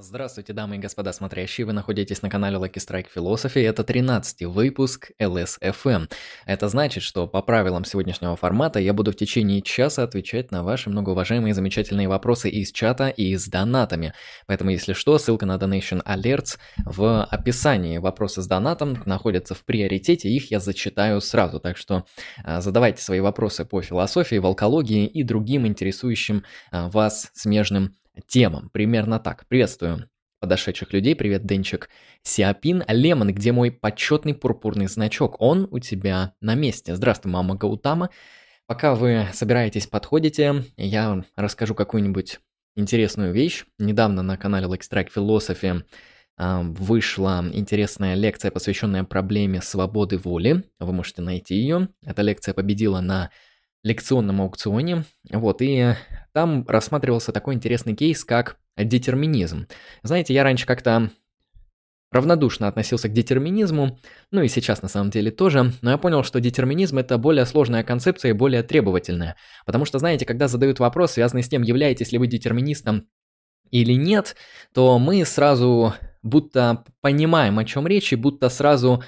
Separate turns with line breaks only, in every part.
Здравствуйте, дамы и господа смотрящие, вы находитесь на канале Lucky Strike Philosophy, это 13 выпуск LSFM. Это значит, что по правилам сегодняшнего формата я буду в течение часа отвечать на ваши многоуважаемые замечательные вопросы из чата и с донатами. Поэтому, если что, ссылка на Donation Alerts в описании. Вопросы с донатом находятся в приоритете, их я зачитаю сразу, так что а, задавайте свои вопросы по философии, волкологии и другим интересующим а, вас смежным темам. Примерно так. Приветствую подошедших людей. Привет, Денчик. Сиапин Лемон, где мой почетный пурпурный значок? Он у тебя на месте. Здравствуй, мама Гаутама. Пока вы собираетесь, подходите, я расскажу какую-нибудь интересную вещь. Недавно на канале Like Strike Philosophy а, вышла интересная лекция, посвященная проблеме свободы воли. Вы можете найти ее. Эта лекция победила на лекционном аукционе. Вот, и там рассматривался такой интересный кейс, как детерминизм. Знаете, я раньше как-то равнодушно относился к детерминизму, ну и сейчас на самом деле тоже, но я понял, что детерминизм это более сложная концепция и более требовательная. Потому что, знаете, когда задают вопрос, связанный с тем, являетесь ли вы детерминистом или нет, то мы сразу будто понимаем, о чем речь, и будто сразу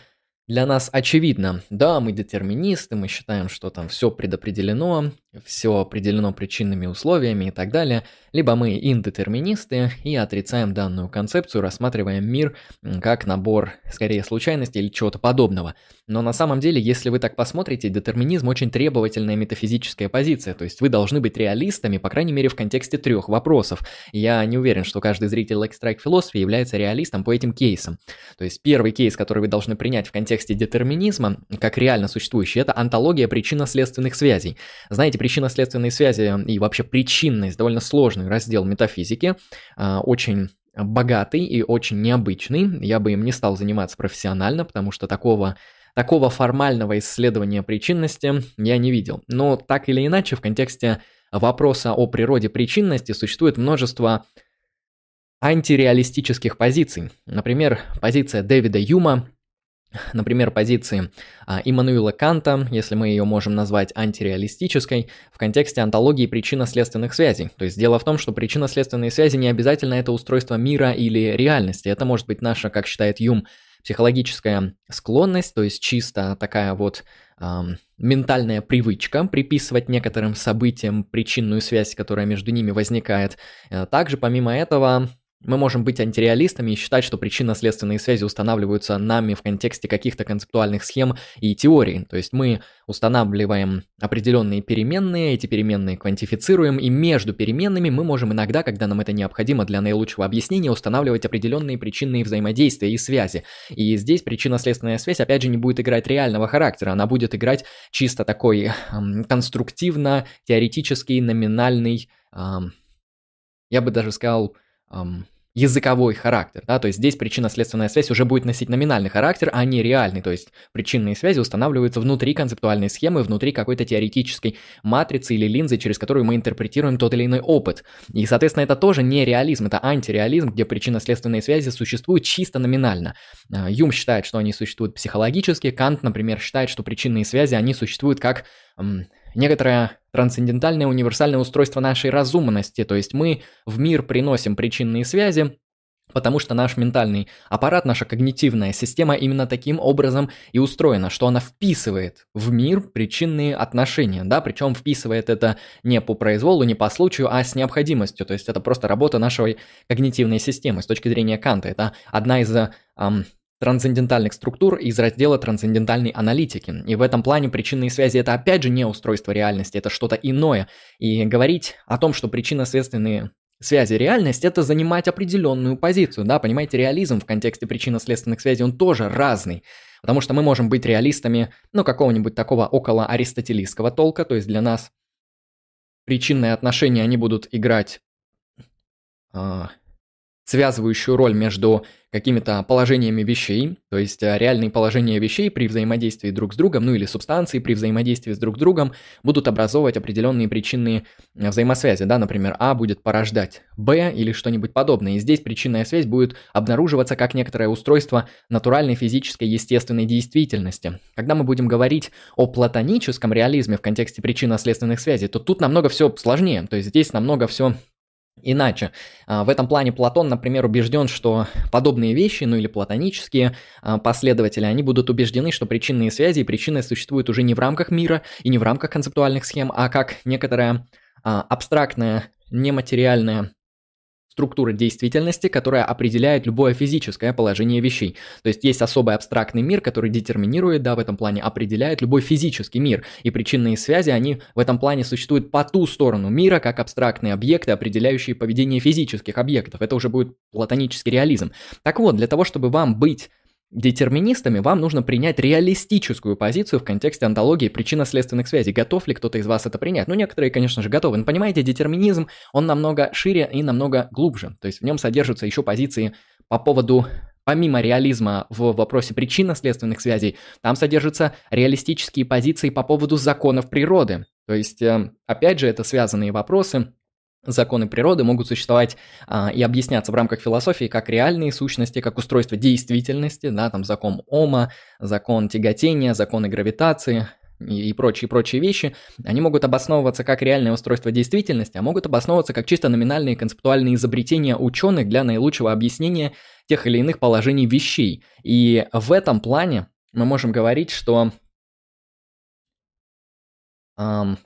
для нас очевидно. Да, мы детерминисты, мы считаем, что там все предопределено, все определено причинными условиями и так далее, либо мы индетерминисты и отрицаем данную концепцию, рассматриваем мир как набор скорее случайностей или чего-то подобного. Но на самом деле, если вы так посмотрите, детерминизм очень требовательная метафизическая позиция, то есть вы должны быть реалистами, по крайней мере, в контексте трех вопросов. Я не уверен, что каждый зритель Strike Philosophy является реалистом по этим кейсам. То есть первый кейс, который вы должны принять в контексте детерминизма, как реально существующий, это антология причинно-следственных связей. Знаете, причинно-следственные связи и вообще причинность довольно сложный раздел метафизики, а, очень богатый и очень необычный. Я бы им не стал заниматься профессионально, потому что такого Такого формального исследования причинности я не видел. Но так или иначе, в контексте вопроса о природе причинности существует множество антиреалистических позиций. Например, позиция Дэвида Юма например, позиции а, Иммануила Канта, если мы ее можем назвать антиреалистической, в контексте антологии причинно-следственных связей. То есть дело в том, что причинно-следственные связи не обязательно это устройство мира или реальности. Это может быть наша, как считает Юм, психологическая склонность, то есть чисто такая вот эм, ментальная привычка приписывать некоторым событиям причинную связь, которая между ними возникает. Э, также, помимо этого, мы можем быть антиреалистами и считать, что причинно-следственные связи устанавливаются нами в контексте каких-то концептуальных схем и теорий. То есть мы устанавливаем определенные переменные, эти переменные квантифицируем, и между переменными мы можем иногда, когда нам это необходимо для наилучшего объяснения, устанавливать определенные причинные взаимодействия и связи. И здесь причинно-следственная связь, опять же, не будет играть реального характера, она будет играть чисто такой эм, конструктивно-теоретический, номинальный, эм, я бы даже сказал, эм, языковой характер, да, то есть здесь причинно-следственная связь уже будет носить номинальный характер, а не реальный, то есть причинные связи устанавливаются внутри концептуальной схемы, внутри какой-то теоретической матрицы или линзы, через которую мы интерпретируем тот или иной опыт. И, соответственно, это тоже не реализм, это антиреализм, где причинно-следственные связи существуют чисто номинально. А, Юм считает, что они существуют психологически, Кант, например, считает, что причинные связи, они существуют как некоторое трансцендентальное универсальное устройство нашей разумности, то есть мы в мир приносим причинные связи, Потому что наш ментальный аппарат, наша когнитивная система именно таким образом и устроена, что она вписывает в мир причинные отношения, да, причем вписывает это не по произволу, не по случаю, а с необходимостью, то есть это просто работа нашей когнитивной системы. С точки зрения Канта это одна из эм, трансцендентальных структур из раздела трансцендентальной аналитики. И в этом плане причинные связи это опять же не устройство реальности, это что-то иное. И говорить о том, что причинно-следственные связи реальность, это занимать определенную позицию, да, понимаете, реализм в контексте причинно-следственных связей, он тоже разный. Потому что мы можем быть реалистами, ну, какого-нибудь такого около аристотелийского толка, то есть для нас причинные отношения, они будут играть э, связывающую роль между какими-то положениями вещей, то есть э, реальные положения вещей при взаимодействии друг с другом, ну или субстанции при взаимодействии с друг с другом будут образовывать определенные причинные э, взаимосвязи, да, например, А будет порождать Б или что-нибудь подобное, и здесь причинная связь будет обнаруживаться как некоторое устройство натуральной физической естественной действительности. Когда мы будем говорить о платоническом реализме в контексте причинно-следственных связей, то тут намного все сложнее, то есть здесь намного все Иначе, в этом плане Платон, например, убежден, что подобные вещи, ну или платонические последователи, они будут убеждены, что причинные связи и причины существуют уже не в рамках мира и не в рамках концептуальных схем, а как некоторая абстрактная, нематериальная структура действительности, которая определяет любое физическое положение вещей. То есть есть особый абстрактный мир, который детерминирует, да, в этом плане определяет любой физический мир. И причинные связи, они в этом плане существуют по ту сторону мира, как абстрактные объекты, определяющие поведение физических объектов. Это уже будет платонический реализм. Так вот, для того, чтобы вам быть детерминистами, вам нужно принять реалистическую позицию в контексте антологии причинно-следственных связей. Готов ли кто-то из вас это принять? Ну, некоторые, конечно же, готовы. Но понимаете, детерминизм, он намного шире и намного глубже. То есть в нем содержатся еще позиции по поводу Помимо реализма в вопросе причинно-следственных связей, там содержатся реалистические позиции по поводу законов природы. То есть, э, опять же, это связанные вопросы, законы природы могут существовать а, и объясняться в рамках философии как реальные сущности, как устройство действительности, да, там закон Ома, закон тяготения, законы гравитации и прочие-прочие вещи, они могут обосновываться как реальное устройство действительности, а могут обосновываться как чисто номинальные концептуальные изобретения ученых для наилучшего объяснения тех или иных положений вещей. И в этом плане мы можем говорить, что эм,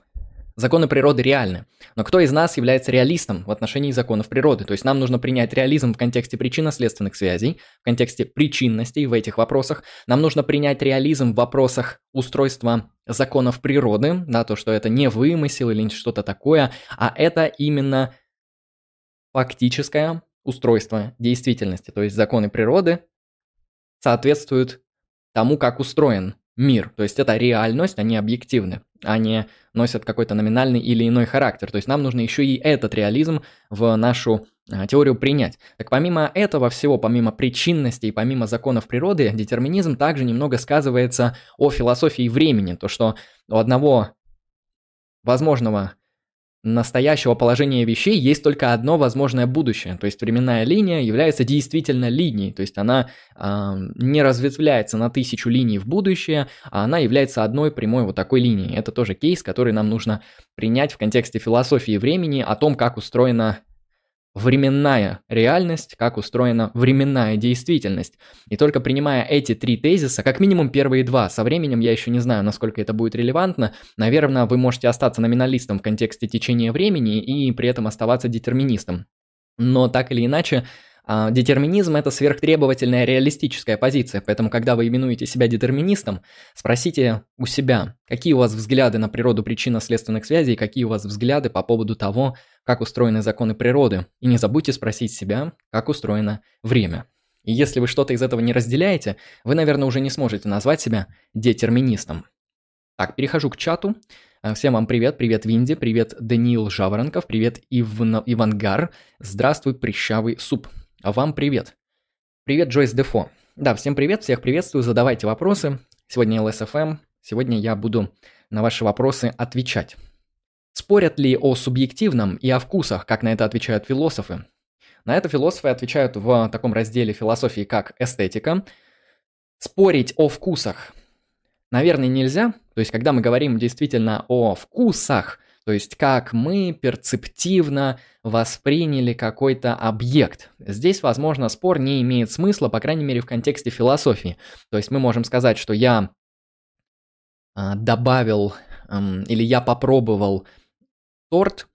Законы природы реальны. Но кто из нас является реалистом в отношении законов природы? То есть нам нужно принять реализм в контексте причинно-следственных связей, в контексте причинностей в этих вопросах. Нам нужно принять реализм в вопросах устройства законов природы, да, то, что это не вымысел или что-то такое, а это именно фактическое устройство действительности. То есть законы природы соответствуют тому, как устроен мир. То есть это реальность, они объективны, они носят какой-то номинальный или иной характер. То есть нам нужно еще и этот реализм в нашу а, теорию принять. Так помимо этого всего, помимо причинности и помимо законов природы, детерминизм также немного сказывается о философии времени. То, что у одного возможного настоящего положения вещей есть только одно возможное будущее. То есть временная линия является действительно линией. То есть она э, не разветвляется на тысячу линий в будущее, а она является одной прямой вот такой линией. Это тоже кейс, который нам нужно принять в контексте философии времени о том, как устроена временная реальность, как устроена временная действительность. И только принимая эти три тезиса, как минимум первые два, со временем я еще не знаю, насколько это будет релевантно, наверное, вы можете остаться номиналистом в контексте течения времени и при этом оставаться детерминистом. Но так или иначе, а, детерминизм – это сверхтребовательная реалистическая позиция, поэтому, когда вы именуете себя детерминистом, спросите у себя, какие у вас взгляды на природу причинно-следственных связей, какие у вас взгляды по поводу того, как устроены законы природы, и не забудьте спросить себя, как устроено время. И если вы что-то из этого не разделяете, вы, наверное, уже не сможете назвать себя детерминистом. Так, перехожу к чату. А, всем вам привет, привет Винди, привет Даниил Жаворонков, привет Иван, Ивангар, здравствуй, прищавый суп. А вам привет. Привет, Джойс Дефо. Да, всем привет, всех приветствую, задавайте вопросы. Сегодня LSFM, сегодня я буду на ваши вопросы отвечать. Спорят ли о субъективном и о вкусах, как на это отвечают философы? На это философы отвечают в таком разделе философии, как эстетика. Спорить о вкусах, наверное, нельзя. То есть, когда мы говорим действительно о вкусах, то есть как мы перцептивно восприняли какой-то объект. Здесь, возможно, спор не имеет смысла, по крайней мере, в контексте философии. То есть мы можем сказать, что я э, добавил э, или я попробовал торт,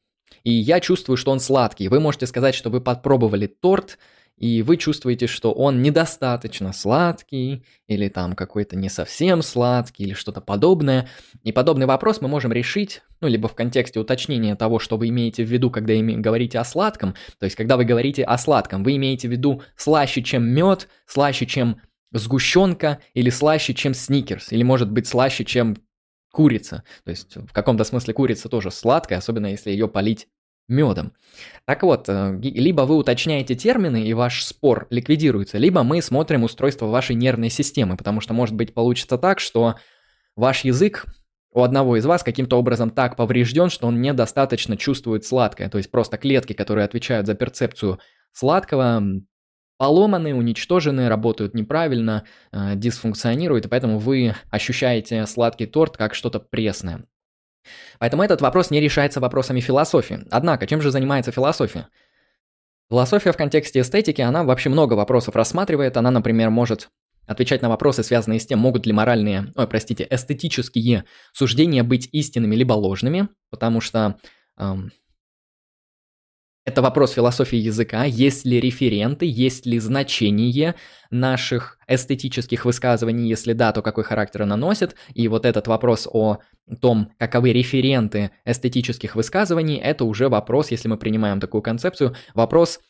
и я чувствую, что он сладкий. Вы можете сказать, что вы попробовали торт, и вы чувствуете, что он недостаточно сладкий, или там какой-то не совсем сладкий, или что-то подобное. И подобный вопрос мы можем решить, ну, либо в контексте уточнения того, что вы имеете в виду, когда говорите о сладком. То есть, когда вы говорите о сладком, вы имеете в виду слаще, чем мед, слаще, чем сгущенка, или слаще, чем сникерс, или может быть слаще, чем курица. То есть в каком-то смысле курица тоже сладкая, особенно если ее полить медом. Так вот, э, либо вы уточняете термины, и ваш спор ликвидируется, либо мы смотрим устройство вашей нервной системы, потому что, может быть, получится так, что ваш язык у одного из вас каким-то образом так поврежден, что он недостаточно чувствует сладкое. То есть просто клетки, которые отвечают за перцепцию сладкого, поломаны, уничтожены, работают неправильно, э, дисфункционируют, и поэтому вы ощущаете сладкий торт как что-то пресное. Поэтому этот вопрос не решается вопросами философии. Однако, чем же занимается философия? Философия в контексте эстетики, она вообще много вопросов рассматривает. Она, например, может отвечать на вопросы, связанные с тем, могут ли моральные, ой, простите, эстетические суждения быть истинными либо ложными, потому что эм, это вопрос философии языка, есть ли референты, есть ли значение наших эстетических высказываний, если да, то какой характер она носит, и вот этот вопрос о том, каковы референты эстетических высказываний, это уже вопрос, если мы принимаем такую концепцию, вопрос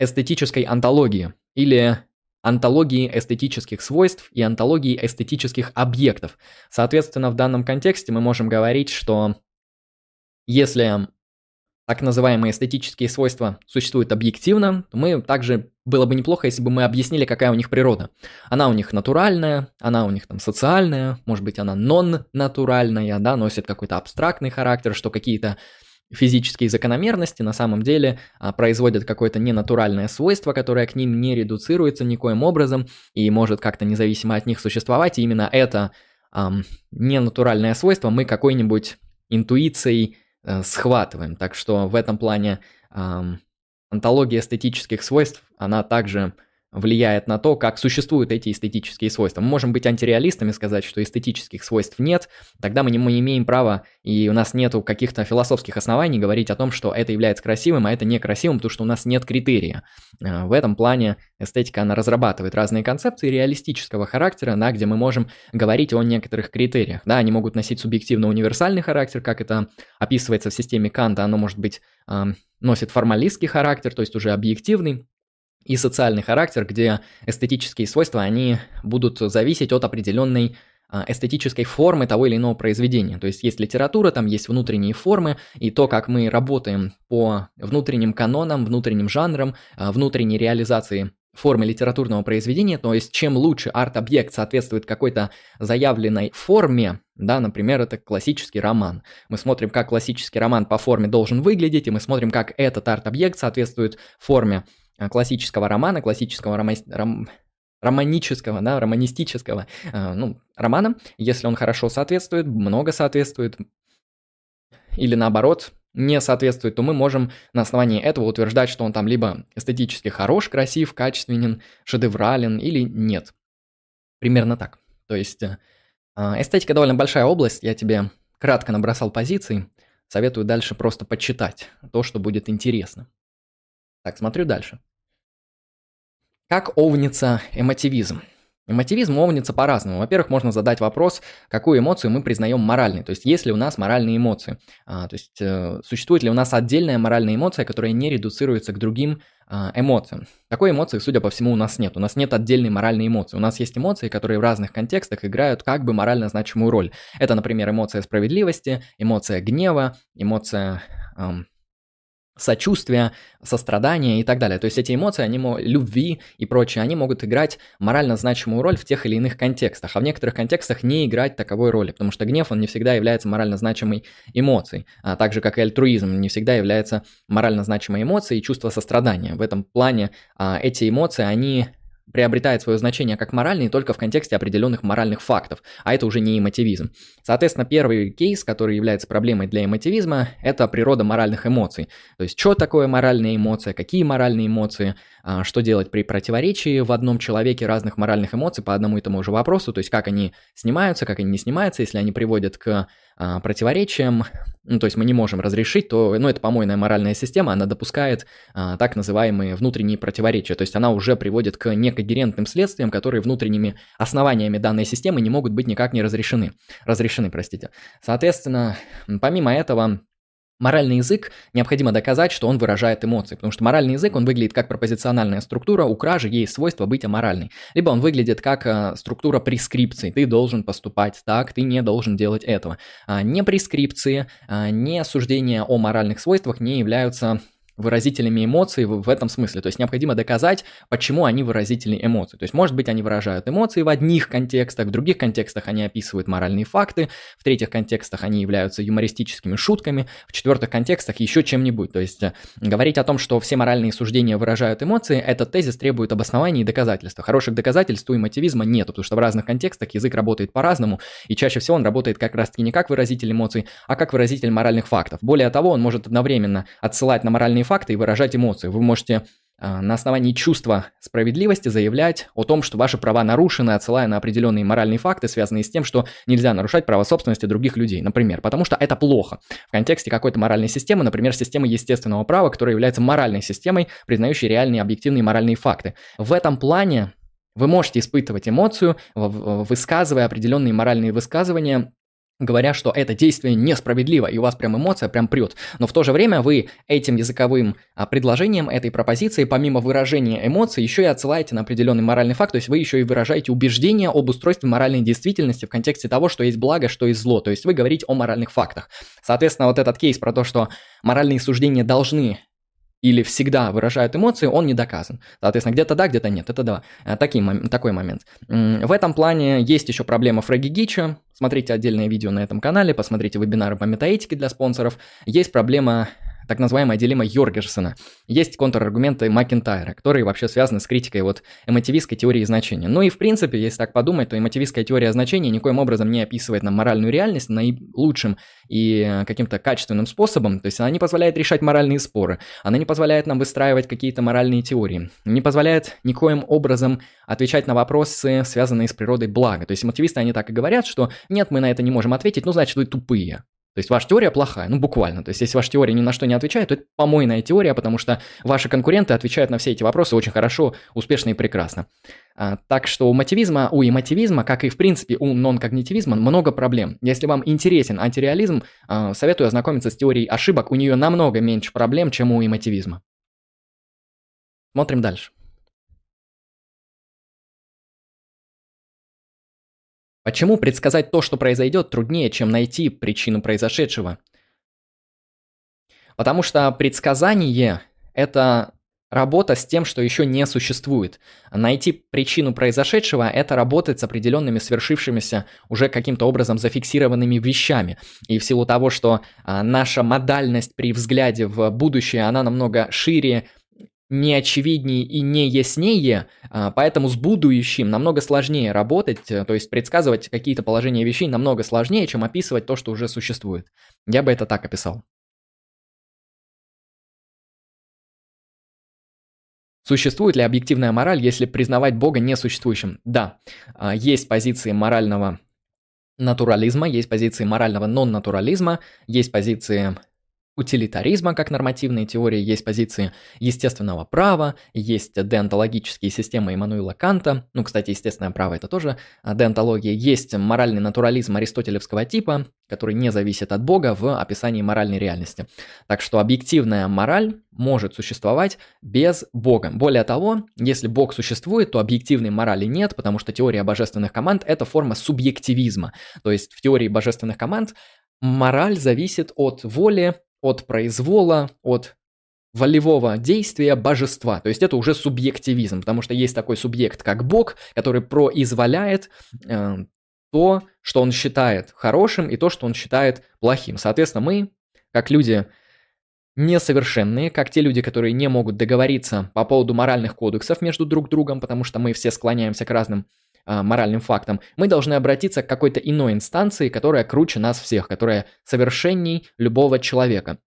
эстетической антологии или антологии эстетических свойств и антологии эстетических объектов. Соответственно, в данном контексте мы можем говорить, что если так называемые эстетические свойства существуют объективно, то мы также было бы неплохо, если бы мы объяснили, какая у них природа. Она у них натуральная, она у них там социальная, может быть, она нон-натуральная, да, носит какой-то абстрактный характер, что какие-то физические закономерности на самом деле а, производят какое-то ненатуральное свойство, которое к ним не редуцируется никоим образом и может как-то независимо от них существовать. И именно это ам, ненатуральное свойство мы какой-нибудь интуицией э, схватываем. Так что в этом плане ам, антология эстетических свойств, она также влияет на то, как существуют эти эстетические свойства. Мы можем быть антиреалистами, сказать, что эстетических свойств нет, тогда мы не, мы имеем права, и у нас нет каких-то философских оснований говорить о том, что это является красивым, а это некрасивым, потому что у нас нет критерия. Э, в этом плане эстетика, она разрабатывает разные концепции реалистического характера, да, где мы можем говорить о некоторых критериях. Да, они могут носить субъективно-универсальный характер, как это описывается в системе Канта, оно может быть носит формалистский характер, то есть уже объективный, и социальный характер, где эстетические свойства, они будут зависеть от определенной а, эстетической формы того или иного произведения. То есть есть литература, там есть внутренние формы, и то, как мы работаем по внутренним канонам, внутренним жанрам, а, внутренней реализации формы литературного произведения, то есть чем лучше арт-объект соответствует какой-то заявленной форме, да, например, это классический роман. Мы смотрим, как классический роман по форме должен выглядеть, и мы смотрим, как этот арт-объект соответствует форме классического романа, классического рома... ром... романического, да, романистического, э, ну, романа, если он хорошо соответствует, много соответствует, или наоборот, не соответствует, то мы можем на основании этого утверждать, что он там либо эстетически хорош, красив, качественен, шедеврален или нет. Примерно так. То есть э, эстетика довольно большая область, я тебе кратко набросал позиции, советую дальше просто почитать то, что будет интересно. Так, смотрю дальше. Как овнится эмотивизм? Эмотивизм овнится по-разному. Во-первых, можно задать вопрос, какую эмоцию мы признаем моральной. То есть, есть ли у нас моральные эмоции? А, то есть, э, существует ли у нас отдельная моральная эмоция, которая не редуцируется к другим а, эмоциям? Такой эмоции, судя по всему, у нас нет. У нас нет отдельной моральной эмоции. У нас есть эмоции, которые в разных контекстах играют как бы морально значимую роль. Это, например, эмоция справедливости, эмоция гнева, эмоция эм, сочувствия, сострадания и так далее. То есть эти эмоции, они, любви и прочее, они могут играть морально значимую роль в тех или иных контекстах, а в некоторых контекстах не играть таковой роли, потому что гнев, он не всегда является морально значимой эмоцией, а так же, как и альтруизм, не всегда является морально значимой эмоцией и чувство сострадания. В этом плане а, эти эмоции, они приобретает свое значение как моральный только в контексте определенных моральных фактов, а это уже не эмотивизм. Соответственно, первый кейс, который является проблемой для эмотивизма, это природа моральных эмоций. То есть, что такое моральная эмоция, какие моральные эмоции, а, что делать при противоречии в одном человеке разных моральных эмоций по одному и тому же вопросу, то есть, как они снимаются, как они не снимаются, если они приводят к а, противоречиям, ну, то есть мы не можем разрешить, то, ну, это помойная моральная система, она допускает а, так называемые внутренние противоречия, то есть она уже приводит к некогерентным следствиям, которые внутренними основаниями данной системы не могут быть никак не разрешены, разрешены, простите. Соответственно, помимо этого, Моральный язык необходимо доказать, что он выражает эмоции, потому что моральный язык, он выглядит как пропозициональная структура, у кражи есть свойство быть аморальной. Либо он выглядит как э, структура прескрипций, ты должен поступать так, ты не должен делать этого. А, не прескрипции, а, не суждения о моральных свойствах не являются выразителями эмоций в, этом смысле. То есть необходимо доказать, почему они выразители эмоций. То есть, может быть, они выражают эмоции в одних контекстах, в других контекстах они описывают моральные факты, в третьих контекстах они являются юмористическими шутками, в четвертых контекстах еще чем-нибудь. То есть э, говорить о том, что все моральные суждения выражают эмоции, этот тезис требует обоснований и доказательства. Хороших доказательств у эмотивизма нет, потому что в разных контекстах язык работает по-разному, и чаще всего он работает как раз-таки не как выразитель эмоций, а как выразитель моральных фактов. Более того, он может одновременно отсылать на моральные факты, факты и выражать эмоции. Вы можете а, на основании чувства справедливости заявлять о том, что ваши права нарушены, отсылая на определенные моральные факты, связанные с тем, что нельзя нарушать право собственности других людей, например, потому что это плохо. В контексте какой-то моральной системы, например, системы естественного права, которая является моральной системой, признающей реальные объективные моральные факты. В этом плане вы можете испытывать эмоцию, высказывая определенные моральные высказывания, говоря, что это действие несправедливо, и у вас прям эмоция прям прет. Но в то же время вы этим языковым а, предложением, этой пропозицией, помимо выражения эмоций, еще и отсылаете на определенный моральный факт, то есть вы еще и выражаете убеждение об устройстве моральной действительности в контексте того, что есть благо, что есть зло, то есть вы говорите о моральных фактах. Соответственно, вот этот кейс про то, что моральные суждения должны или всегда выражают эмоции, он не доказан. Соответственно, где-то да, где-то нет. Это да, э, такой, такой момент. В этом плане есть еще проблема Фрэгги Гича. Смотрите отдельное видео на этом канале, посмотрите вебинары по метаэтике для спонсоров. Есть проблема так называемая дилемма Йоргерсона. Есть контраргументы Макентайра, которые вообще связаны с критикой вот эмотивистской теории значения. Ну и в принципе, если так подумать, то эмотивистская теория значения никоим образом не описывает нам моральную реальность наилучшим и каким-то качественным способом. То есть она не позволяет решать моральные споры, она не позволяет нам выстраивать какие-то моральные теории, не позволяет никоим образом отвечать на вопросы, связанные с природой блага. То есть эмотивисты, они так и говорят, что нет, мы на это не можем ответить, ну значит вы тупые. То есть ваша теория плохая, ну буквально. То есть если ваша теория ни на что не отвечает, то это помойная теория, потому что ваши конкуренты отвечают на все эти вопросы очень хорошо, успешно и прекрасно. А, так что у мотивизма, у эмотивизма, как и в принципе у нон-когнитивизма, много проблем. Если вам интересен антиреализм, а, советую ознакомиться с теорией ошибок, у нее намного меньше проблем, чем у эмотивизма. Смотрим дальше. Почему предсказать то, что произойдет, труднее, чем найти причину произошедшего? Потому что предсказание – это работа с тем, что еще не существует. Найти причину произошедшего – это работать с определенными свершившимися, уже каким-то образом зафиксированными вещами. И в силу того, что а, наша модальность при взгляде в будущее, она намного шире, не очевиднее и не яснее, а, поэтому с будущим намного сложнее работать, э, то есть предсказывать какие-то положения вещей намного сложнее, чем описывать то, что уже существует. Я бы это так описал. Существует ли объективная мораль, если признавать Бога несуществующим? Да, а, есть позиции морального натурализма, есть позиции морального нон-натурализма, есть позиции утилитаризма как нормативной теории, есть позиции естественного права, есть деонтологические системы Иммануила Канта, ну, кстати, естественное право это тоже а, деонтология, есть моральный натурализм аристотелевского типа, который не зависит от Бога в описании моральной реальности. Так что объективная мораль может существовать без Бога. Более того, если Бог существует, то объективной морали нет, потому что теория божественных команд – это форма субъективизма. То есть в теории божественных команд мораль зависит от воли от произвола, от волевого действия божества. То есть это уже субъективизм, потому что есть такой субъект, как Бог, который произволяет э, то, что он считает хорошим, и то, что он считает плохим. Соответственно, мы, как люди несовершенные, как те люди, которые не могут договориться по поводу моральных кодексов между друг другом, потому что мы все склоняемся к разным э, моральным фактам, мы должны обратиться к какой-то иной инстанции, которая круче нас всех, которая совершенней любого человека.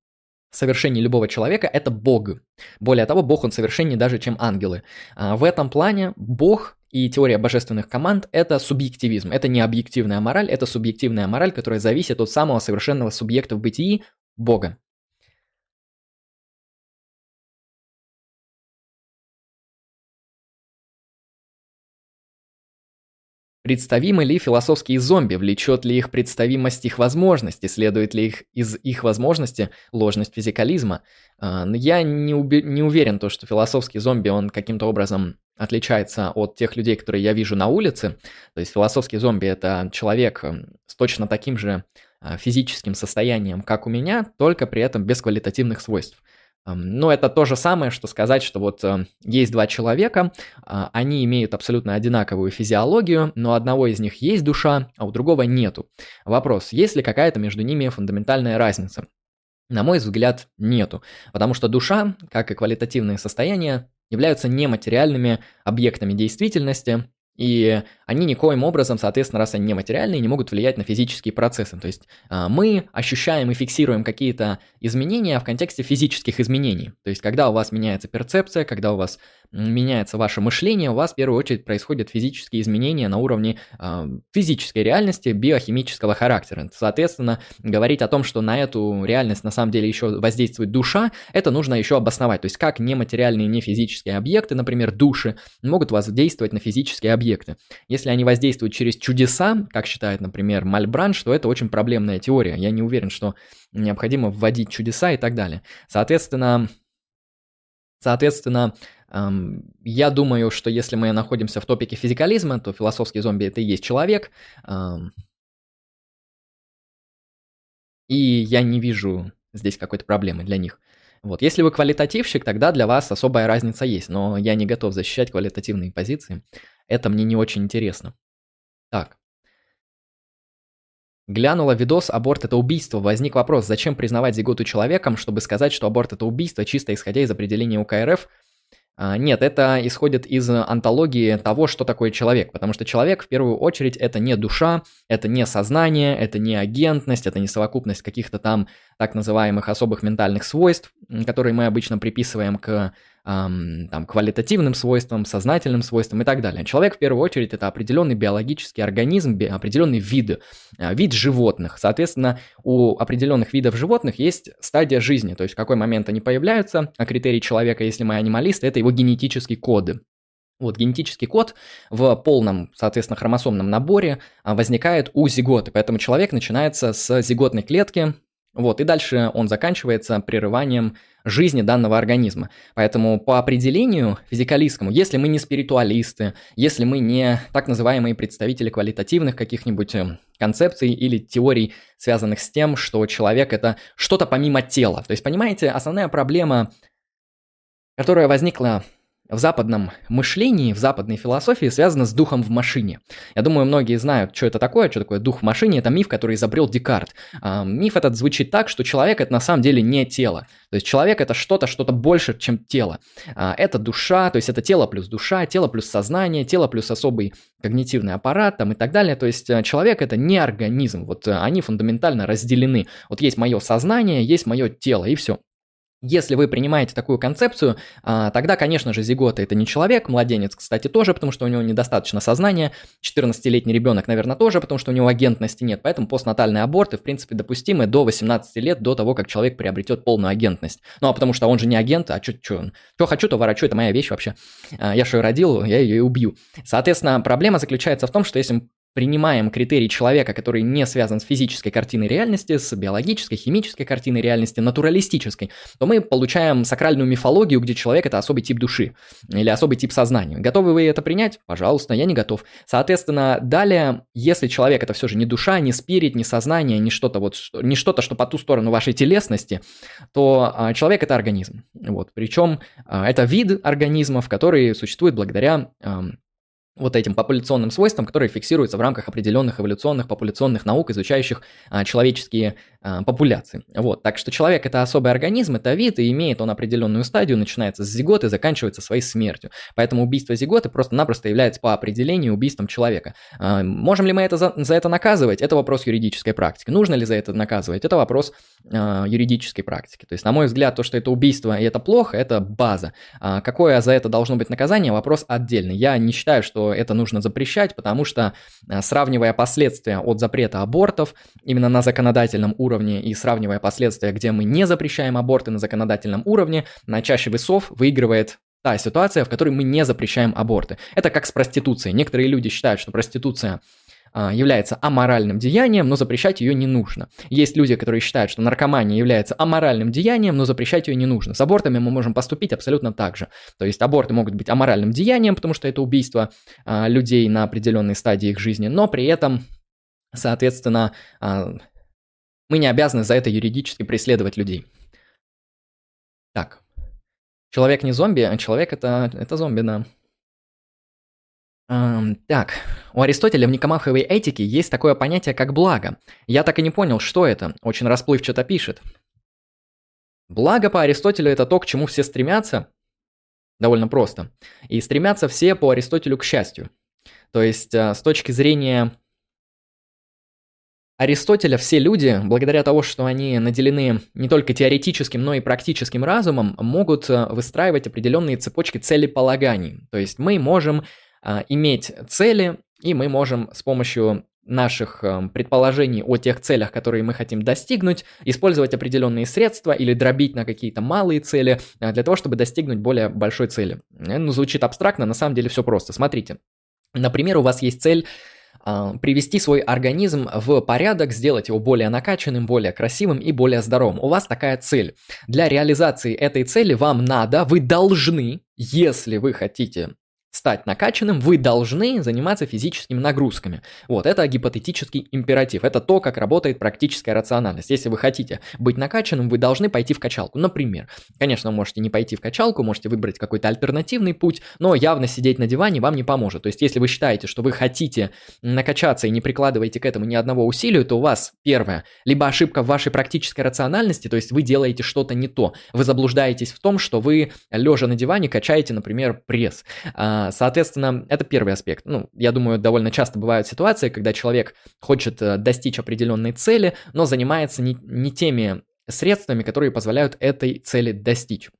Совершение любого человека – это Бог. Более того, Бог, он совершеннее даже, чем ангелы. А в этом плане Бог и теория божественных команд – это субъективизм. Это не объективная мораль, это субъективная мораль, которая зависит от самого совершенного субъекта в бытии – Бога. Представимы ли философские зомби, влечет ли их представимость их возможности, следует ли их из их возможности ложность физикализма? А, я не, уби- не уверен, то, что философский зомби, он каким-то образом отличается от тех людей, которые я вижу на улице. То есть философский зомби – это человек с точно таким же а, физическим состоянием, как у меня, только при этом без квалитативных свойств. Но это то же самое, что сказать, что вот э, есть два человека, а, они имеют абсолютно одинаковую физиологию, но у одного из них есть душа, а у другого нету. Вопрос, есть ли какая-то между ними фундаментальная разница? На мой взгляд, нету, потому что душа, как и квалитативные состояния, являются нематериальными объектами действительности, И они никоим образом, соответственно, раз они нематериальные, не могут влиять на физические процессы. То есть а, мы ощущаем и фиксируем какие-то изменения в контексте физических изменений. То есть когда у вас меняется перцепция, когда у вас меняется ваше мышление, у вас в первую очередь происходят физические изменения на уровне э, физической реальности, биохимического характера. Соответственно, говорить о том, что на эту реальность на самом деле еще воздействует душа, это нужно еще обосновать. То есть как нематериальные, не физические объекты, например, души, могут воздействовать на физические объекты. Если они воздействуют через чудеса, как считает, например, Мальбранш, то это очень проблемная теория. Я не уверен, что необходимо вводить чудеса и так далее. Соответственно, Соответственно, я думаю, что если мы находимся в топике физикализма, то философский зомби это и есть человек. И я не вижу здесь какой-то проблемы для них. Вот. Если вы квалитативщик, тогда для вас особая разница есть, но я не готов защищать квалитативные позиции. Это мне не очень интересно. Так. Глянула видос «Аборт – это убийство». Возник вопрос, зачем признавать зиготу человеком, чтобы сказать, что аборт – это убийство, чисто исходя из определения УКРФ – а, нет, это исходит из антологии того, что такое человек, потому что человек в первую очередь это не душа, это не сознание, это не агентность, это не совокупность каких-то там так называемых особых ментальных свойств, которые мы обычно приписываем к эм, там, квалитативным свойствам, сознательным свойствам и так далее. Человек в первую очередь это определенный биологический организм, би, определенный вид, э, вид животных. Соответственно, у определенных видов животных есть стадия жизни, то есть в какой момент они появляются, а критерий человека, если мы анималисты, это его генетические коды. Вот генетический код в полном, соответственно, хромосомном наборе а, возникает у зиготы, поэтому человек начинается с зиготной клетки, вот, и дальше он заканчивается прерыванием жизни данного организма. Поэтому по определению физикалистскому, если мы не спиритуалисты, если мы не так называемые представители квалитативных каких-нибудь эм, концепций или теорий, связанных с тем, что человек это что-то помимо тела. То есть, понимаете, основная проблема, которая возникла в западном мышлении, в западной философии связано с духом в машине. Я думаю, многие знают, что это такое, что такое дух в машине. Это миф, который изобрел Декарт. А, миф этот звучит так, что человек это на самом деле не тело. То есть человек это что-то, что-то больше, чем тело. А, это душа, то есть это тело плюс душа, тело плюс сознание, тело плюс особый когнитивный аппарат там и так далее. То есть э, человек это не организм. Вот э, они фундаментально разделены. Вот есть мое сознание, есть мое тело и все. Если вы принимаете такую концепцию, а, тогда, конечно же, зигота это не человек, младенец, кстати, тоже, потому что у него недостаточно сознания, 14-летний ребенок, наверное, тоже, потому что у него агентности нет, поэтому постнатальные аборты, в принципе, допустимы до 18 лет, до того, как человек приобретет полную агентность. Ну, а потому что он же не агент, а что, что, хочу, то ворочу, это моя вещь вообще. А, я что родил, я ее и убью. Соответственно, проблема заключается в том, что если принимаем критерий человека, который не связан с физической картиной реальности, с биологической, химической картиной реальности, натуралистической, то мы получаем сакральную мифологию, где человек это особый тип души или особый тип сознания. Готовы вы это принять? Пожалуйста, я не готов. Соответственно, далее, если человек это все же не душа, не спирит, не сознание, не что-то вот, не что-то, что по ту сторону вашей телесности, то а, человек это организм. Вот. Причем а, это вид организмов, который существует благодаря вот этим популяционным свойствам, которые фиксируются в рамках определенных эволюционных популяционных наук, изучающих а, человеческие а, популяции. Вот, так что человек это особый организм, это вид, и имеет он определенную стадию, начинается с зиготы заканчивается своей смертью. Поэтому убийство зиготы просто-напросто является по определению убийством человека. А, можем ли мы это за, за это наказывать? Это вопрос юридической практики. Нужно ли за это наказывать? Это вопрос а, юридической практики. То есть, на мой взгляд, то, что это убийство и это плохо, это база. А, какое за это должно быть наказание, вопрос отдельный. Я не считаю, что это нужно запрещать, потому что э, сравнивая последствия от запрета абортов именно на законодательном уровне и сравнивая последствия, где мы не запрещаем аборты на законодательном уровне, на чаще весов выигрывает та ситуация, в которой мы не запрещаем аборты. Это как с проституцией. Некоторые люди считают, что проституция является аморальным деянием, но запрещать ее не нужно. Есть люди, которые считают, что наркомания является аморальным деянием, но запрещать ее не нужно. С абортами мы можем поступить абсолютно так же. То есть аборты могут быть аморальным деянием, потому что это убийство а, людей на определенной стадии их жизни, но при этом, соответственно, а, мы не обязаны за это юридически преследовать людей. Так. Человек не зомби, а человек это, это зомби, да. Эм, так, у Аристотеля в Никомаховой этике есть такое понятие, как благо. Я так и не понял, что это. Очень расплывчато пишет. Благо по Аристотелю это то, к чему все стремятся. Довольно просто. И стремятся все по Аристотелю к счастью. То есть с точки зрения Аристотеля все люди, благодаря тому, что они наделены не только теоретическим, но и практическим разумом, могут выстраивать определенные цепочки целеполаганий. То есть мы можем иметь цели, и мы можем с помощью наших э, предположений о тех целях, которые мы хотим достигнуть, использовать определенные средства или дробить на какие-то малые цели э, для того, чтобы достигнуть более большой цели. Э, ну, звучит абстрактно, на самом деле все просто. Смотрите. Например, у вас есть цель привести свой организм в порядок, сделать его более накачанным, более красивым и более здоровым. У вас такая цель. Для реализации этой цели вам надо, вы должны, если вы хотите стать накачанным, вы должны заниматься физическими нагрузками. Вот, это гипотетический императив. Это то, как работает практическая рациональность. Если вы хотите быть накачанным, вы должны пойти в качалку. Например, конечно, вы можете не пойти в качалку, можете выбрать какой-то альтернативный путь, но явно сидеть на диване вам не поможет. То есть, если вы считаете, что вы хотите накачаться и не прикладываете к этому ни одного усилия, то у вас, первое, либо ошибка в вашей практической рациональности, то есть вы делаете что-то не то. Вы заблуждаетесь в том, что вы, лежа на диване, качаете, например, пресс а, Соответственно, это первый аспект. Ну, я думаю, довольно часто бывают ситуации, когда человек хочет э, достичь определенной цели, но занимается не, не теми средствами, которые позволяют этой цели достичь.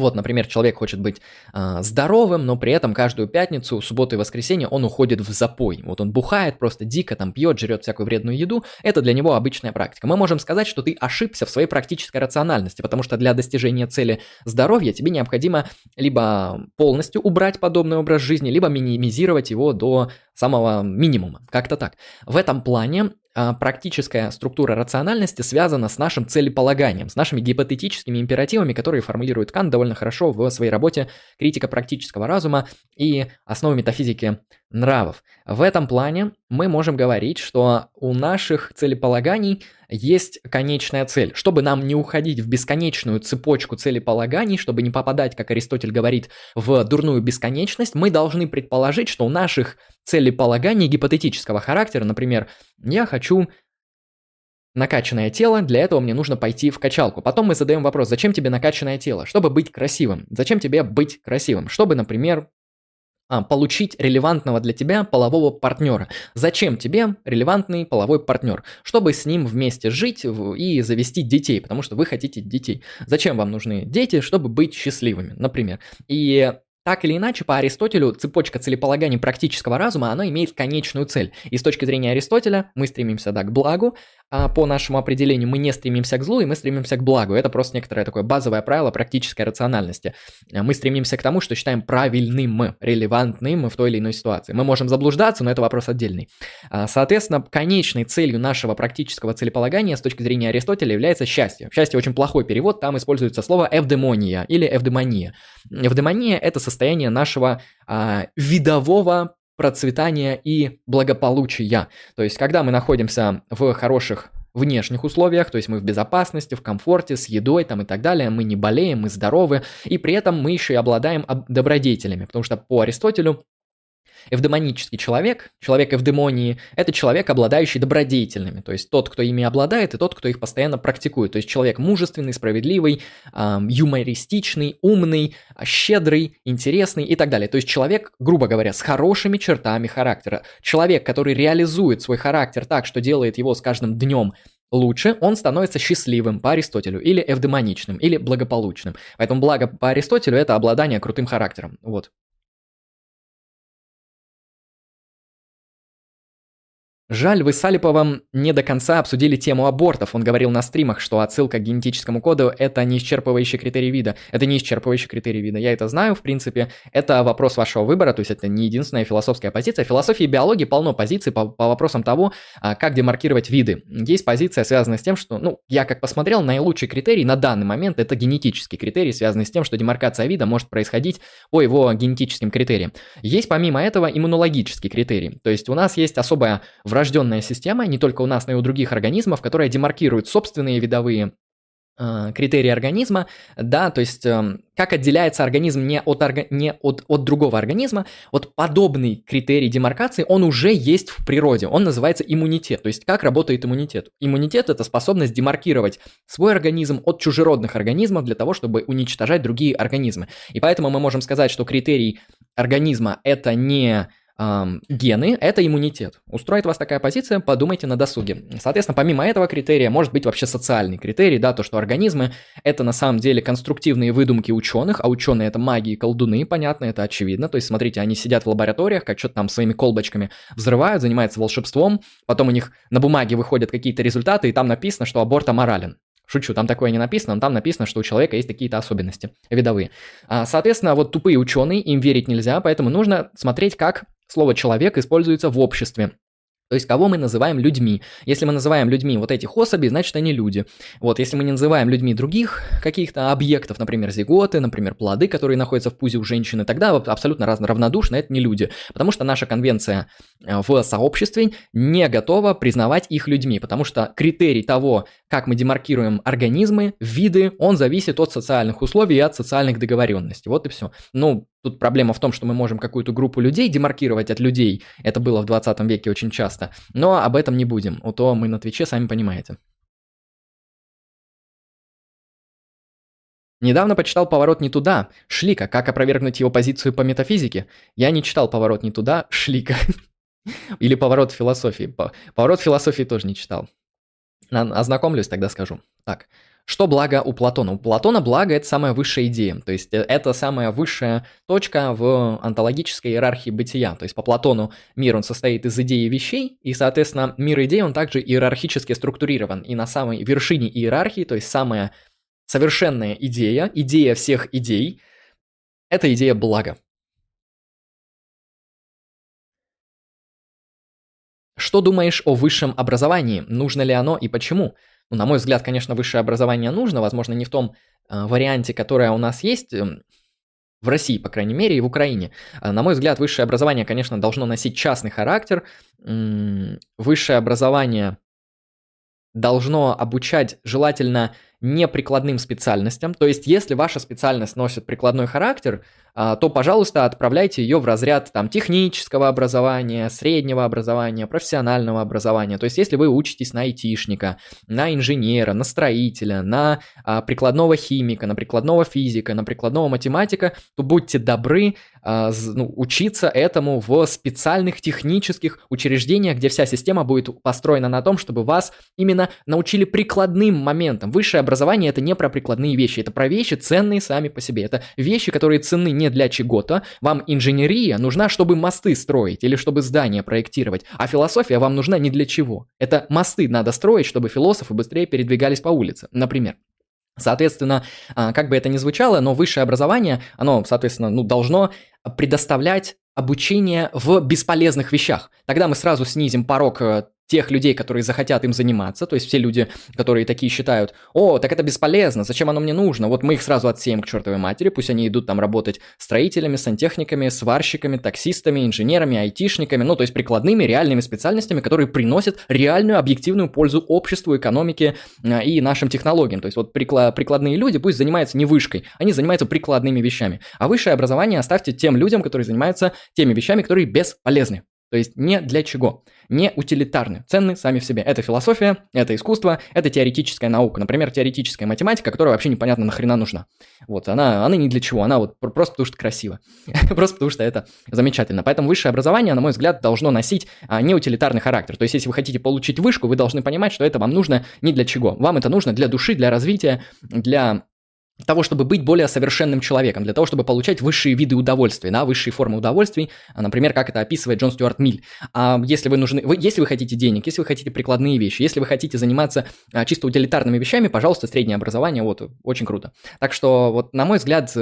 Вот, например, человек хочет быть э, здоровым, но при этом каждую пятницу, субботу и воскресенье он уходит в запой. Вот он бухает просто дико, там пьет, жрет всякую вредную еду. Это для него обычная практика. Мы можем сказать, что ты ошибся в своей практической рациональности, потому что для достижения цели здоровья тебе необходимо либо полностью убрать подобный образ жизни, либо минимизировать его до самого минимума. Как-то так. В этом плане практическая структура рациональности связана с нашим целеполаганием, с нашими гипотетическими императивами, которые формулирует Кант довольно хорошо в своей работе «Критика практического разума и основы метафизики нравов. В этом плане мы можем говорить, что у наших целеполаганий есть конечная цель. Чтобы нам не уходить в бесконечную цепочку целеполаганий, чтобы не попадать, как Аристотель говорит, в дурную бесконечность, мы должны предположить, что у наших целеполаганий гипотетического характера, например, я хочу накачанное тело, для этого мне нужно пойти в качалку. Потом мы задаем вопрос, зачем тебе накачанное тело? Чтобы быть красивым. Зачем тебе быть красивым? Чтобы, например, получить релевантного для тебя полового партнера. Зачем тебе релевантный половой партнер? Чтобы с ним вместе жить и завести детей, потому что вы хотите детей. Зачем вам нужны дети? Чтобы быть счастливыми, например. И так или иначе, по Аристотелю цепочка целеполаганий практического разума, она имеет конечную цель. И с точки зрения Аристотеля мы стремимся, да, к благу, а по нашему определению мы не стремимся к злу, и мы стремимся к благу. Это просто некоторое такое базовое правило практической рациональности. Мы стремимся к тому, что считаем правильным, релевантным в той или иной ситуации. Мы можем заблуждаться, но это вопрос отдельный. А, соответственно, конечной целью нашего практического целеполагания с точки зрения Аристотеля является счастье. Счастье очень плохой перевод, там используется слово эвдемония или эвдемония. Эвдемония – это состояние нашего а, видового процветания и благополучия. То есть, когда мы находимся в хороших внешних условиях, то есть мы в безопасности, в комфорте, с едой там и так далее, мы не болеем, мы здоровы, и при этом мы еще и обладаем добродетелями, потому что по Аристотелю Эвдемонический человек, человек эвдемонии, это человек, обладающий добродетельными, то есть тот, кто ими обладает, и тот, кто их постоянно практикует. То есть человек мужественный, справедливый, эм, юмористичный, умный, щедрый, интересный и так далее. То есть человек, грубо говоря, с хорошими чертами характера. Человек, который реализует свой характер так, что делает его с каждым днем лучше, он становится счастливым по Аристотелю, или эвдемоничным, или благополучным. Поэтому благо по Аристотелю это обладание крутым характером. Вот. Жаль, вы с Алиповым не до конца обсудили тему абортов. Он говорил на стримах, что отсылка к генетическому коду – это не исчерпывающий критерий вида. Это не исчерпывающий критерий вида. Я это знаю, в принципе. Это вопрос вашего выбора, то есть это не единственная философская позиция. В философии и биологии полно позиций по, по вопросам того, а, как демаркировать виды. Есть позиция, связанная с тем, что, ну, я как посмотрел, наилучший критерий на данный момент – это генетический критерий, связанный с тем, что демаркация вида может происходить по его генетическим критериям. Есть помимо этого иммунологический критерий. То есть у нас есть особая врожденная система, не только у нас, но и у других организмов, которая демаркирует собственные видовые э, критерии организма, да, то есть э, как отделяется организм не, от, орга, не от, от другого организма, вот подобный критерий демаркации, он уже есть в природе, он называется иммунитет, то есть как работает иммунитет. Иммунитет – это способность демаркировать свой организм от чужеродных организмов для того, чтобы уничтожать другие организмы. И поэтому мы можем сказать, что критерий организма – это не гены – это иммунитет. Устроит вас такая позиция, подумайте на досуге. Соответственно, помимо этого критерия может быть вообще социальный критерий, да, то, что организмы – это на самом деле конструктивные выдумки ученых, а ученые – это маги и колдуны, понятно, это очевидно. То есть, смотрите, они сидят в лабораториях, как что-то там своими колбочками взрывают, занимаются волшебством, потом у них на бумаге выходят какие-то результаты, и там написано, что аборт аморален. Шучу, там такое не написано, но там написано, что у человека есть какие-то особенности видовые. А, соответственно, вот тупые ученые, им верить нельзя, поэтому нужно смотреть, как слово «человек» используется в обществе. То есть кого мы называем людьми. Если мы называем людьми вот этих особей, значит они люди. Вот, если мы не называем людьми других каких-то объектов, например, зиготы, например, плоды, которые находятся в пузе у женщины, тогда абсолютно равнодушно это не люди. Потому что наша конвенция э, в сообществе не готова признавать их людьми, потому что критерий того, как мы демаркируем организмы, виды, он зависит от социальных условий и от социальных договоренностей. Вот и все. Ну, Тут проблема в том, что мы можем какую-то группу людей демаркировать от людей. Это было в 20 веке очень часто. Но об этом не будем. У то мы на Твиче, сами понимаете. Недавно почитал «Поворот не туда» Шлика, как опровергнуть его позицию по метафизике. Я не читал «Поворот не туда» Шлика. Или «Поворот философии». «Поворот философии» тоже не читал. Ознакомлюсь, тогда скажу. Так, что благо у Платона? У Платона благо – это самая высшая идея, то есть э, это самая высшая точка в онтологической иерархии бытия. То есть по Платону мир, он состоит из идей и вещей, и, соответственно, мир идей, он также иерархически структурирован. И на самой вершине иерархии, то есть самая совершенная идея, идея всех идей – это идея блага. Что думаешь о высшем образовании? Нужно ли оно и почему? Ну, на мой взгляд, конечно, высшее образование нужно, возможно, не в том э, варианте, которое у нас есть э, в России, по крайней мере, и в Украине. Э, на мой взгляд, высшее образование, конечно, должно носить частный характер. Высшее образование должно обучать желательно неприкладным специальностям. То есть, если ваша специальность носит прикладной характер, а, то, пожалуйста, отправляйте ее в разряд там, технического образования, среднего образования, профессионального образования. То есть, если вы учитесь на айтишника, на инженера, на строителя, на а, прикладного химика, на прикладного физика, на прикладного математика, то будьте добры а, ну, учиться этому в специальных технических учреждениях, где вся система будет построена на том, чтобы вас именно научили прикладным моментам. Высшее образование это не про прикладные вещи, это про вещи ценные сами по себе. Это вещи, которые ценны не для чего-то. Вам инженерия нужна, чтобы мосты строить или чтобы здания проектировать, а философия вам нужна не для чего. Это мосты надо строить, чтобы философы быстрее передвигались по улице, например. Соответственно, а, как бы это ни звучало, но высшее образование, оно, соответственно, ну, должно предоставлять обучение в бесполезных вещах. Тогда мы сразу снизим порог э, тех людей, которые захотят им заниматься, то есть все люди, которые такие считают, о, так это бесполезно, зачем оно мне нужно, вот мы их сразу отсеем к чертовой матери, пусть они идут там работать строителями, сантехниками, сварщиками, таксистами, инженерами, айтишниками, ну, то есть прикладными, реальными специальностями, которые приносят реальную объективную пользу обществу, экономике э, и нашим технологиям. То есть вот прикладные люди пусть занимаются не вышкой, они занимаются прикладными вещами. А высшее образование оставьте тем людям, которые занимаются теми вещами, которые бесполезны. То есть не для чего, не утилитарны, ценны сами в себе. Это философия, это искусство, это теоретическая наука. Например, теоретическая математика, которая вообще непонятно нахрена нужна. Вот, она, она не для чего, она вот просто потому что красиво. просто потому что это замечательно. Поэтому высшее образование, на мой взгляд, должно носить а, не утилитарный характер. То есть, если вы хотите получить вышку, вы должны понимать, что это вам нужно не для чего. Вам это нужно для души, для развития, для того, чтобы быть более совершенным человеком, для того, чтобы получать высшие виды удовольствия, да, высшие формы удовольствий, а, например, как это описывает Джон Стюарт Миль. А если вы нужны, вы, если вы хотите денег, если вы хотите прикладные вещи, если вы хотите заниматься а, чисто утилитарными вещами, пожалуйста, среднее образование, вот, очень круто. Так что, вот, на мой взгляд,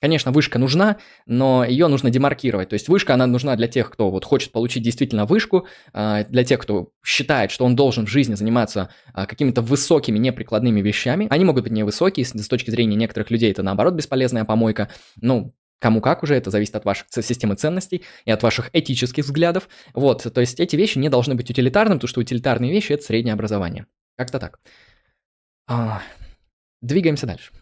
Конечно, вышка нужна, но ее нужно демаркировать. То есть вышка, она нужна для тех, кто вот хочет получить действительно вышку, а, для тех, кто считает, что он должен в жизни заниматься а, какими-то высокими неприкладными вещами. Они могут быть невысокие, с точки зрения некоторых людей это наоборот бесполезная помойка. Ну, Кому как уже, это зависит от вашей системы ценностей и от ваших этических взглядов. Вот, то есть эти вещи не должны быть утилитарными, потому что утилитарные вещи – это среднее образование. Как-то так. А, двигаемся дальше.